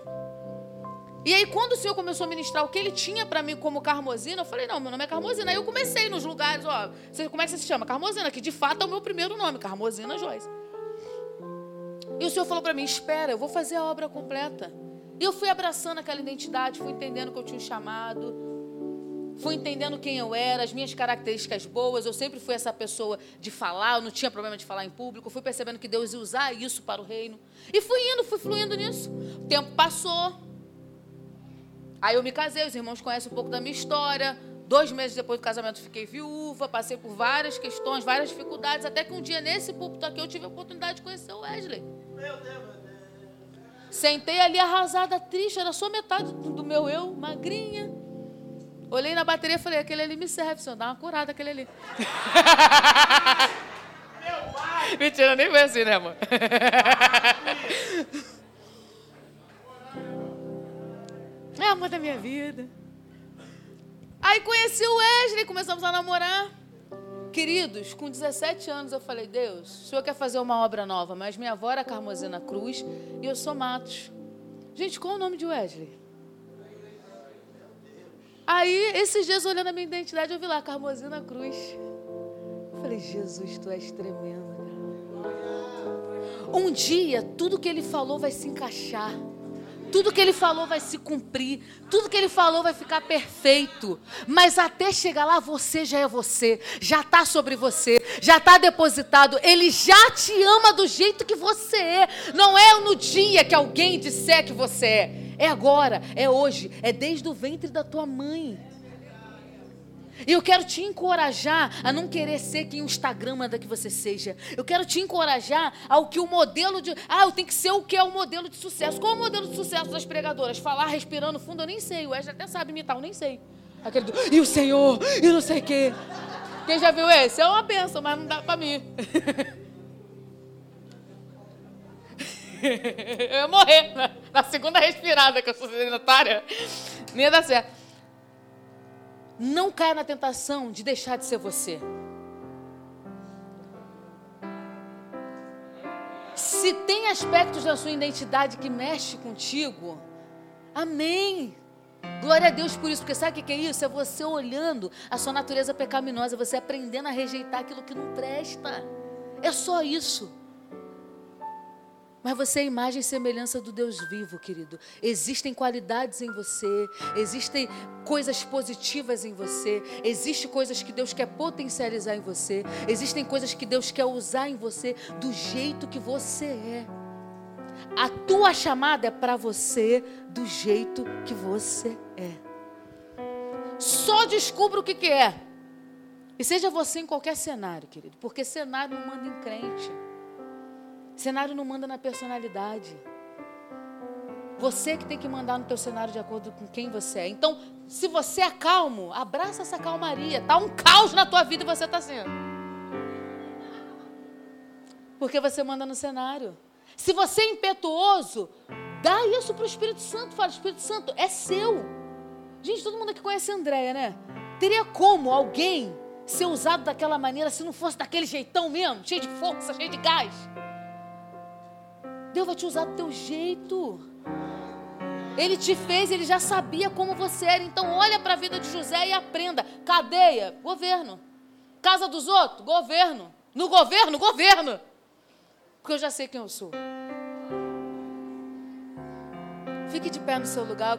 E aí, quando o Senhor começou a ministrar o que ele tinha para mim como Carmosina, eu falei, não, meu nome é Carmosina. Aí eu comecei nos lugares, ó, como é que você se chama? Carmosina, que de fato é o meu primeiro nome, Carmosina Joyce. E o Senhor falou para mim, espera, eu vou fazer a obra completa. E eu fui abraçando aquela identidade, fui entendendo que eu tinha um chamado, fui entendendo quem eu era, as minhas características boas. Eu sempre fui essa pessoa de falar, eu não tinha problema de falar em público. Fui percebendo que Deus ia usar isso para o reino. E fui indo, fui fluindo nisso. O tempo passou. Aí eu me casei, os irmãos conhecem um pouco da minha história. Dois meses depois do casamento fiquei viúva, passei por várias questões, várias dificuldades, até que um dia nesse púlpito aqui eu tive a oportunidade de conhecer o Wesley. Meu Deus, meu Deus. Sentei ali arrasada, triste, era só metade do meu eu, magrinha. Olhei na bateria e falei, aquele ali me serve, senhor, dá uma curada aquele ali. Meu *laughs* pai! Mentira, nem foi assim, né, amor? É amor da minha vida. Aí conheci o Wesley, começamos a namorar. Queridos, com 17 anos eu falei, Deus, o senhor quer fazer uma obra nova, mas minha avó era Carmosina Cruz e eu sou Matos. Gente, qual é o nome de Wesley? Aí, esses dias, olhando a minha identidade, eu vi lá, Carmosina Cruz. Eu falei, Jesus, tu és tremendo. Um dia, tudo que ele falou vai se encaixar. Tudo que ele falou vai se cumprir, tudo que ele falou vai ficar perfeito. Mas até chegar lá, você já é você, já está sobre você, já está depositado. Ele já te ama do jeito que você é. Não é no dia que alguém disser que você é. É agora, é hoje, é desde o ventre da tua mãe. E eu quero te encorajar a não querer ser quem o Instagram manda que você seja. Eu quero te encorajar ao que o modelo de. Ah, eu tenho que ser o que é o modelo de sucesso. Qual é o modelo de sucesso das pregadoras? Falar respirando fundo, eu nem sei. O Wesley até sabe imitar, eu nem sei. Aquele do. E o Senhor, e não sei o quê. Quem já viu esse? É uma benção, mas não dá pra mim. *laughs* eu ia morrer na segunda respirada que eu sou sedentária. Nem ia dar certo. Não caia na tentação de deixar de ser você. Se tem aspectos da sua identidade que mexe contigo, amém. Glória a Deus por isso, porque sabe o que é isso? É você olhando a sua natureza pecaminosa, você aprendendo a rejeitar aquilo que não presta. É só isso. Mas você é imagem e semelhança do Deus vivo, querido. Existem qualidades em você, existem coisas positivas em você, existem coisas que Deus quer potencializar em você, existem coisas que Deus quer usar em você do jeito que você é. A tua chamada é para você do jeito que você é. Só descubra o que, que é. E seja você em qualquer cenário, querido, porque cenário não manda em crente. Cenário não manda na personalidade. Você que tem que mandar no teu cenário de acordo com quem você é. Então, se você é calmo, abraça essa calmaria. Tá um caos na tua vida e você está sendo. Porque você manda no cenário. Se você é impetuoso, dá isso para o Espírito Santo. Fala, Espírito Santo, é seu. Gente, todo mundo aqui conhece a Andréia, né? Teria como alguém ser usado daquela maneira se não fosse daquele jeitão mesmo? Cheio de força, cheio de gás. Deus vai te usar do teu jeito. Ele te fez, ele já sabia como você era. Então olha para a vida de José e aprenda. Cadeia, governo. Casa dos outros, governo. No governo, governo. Porque eu já sei quem eu sou. Fique de pé no seu lugar.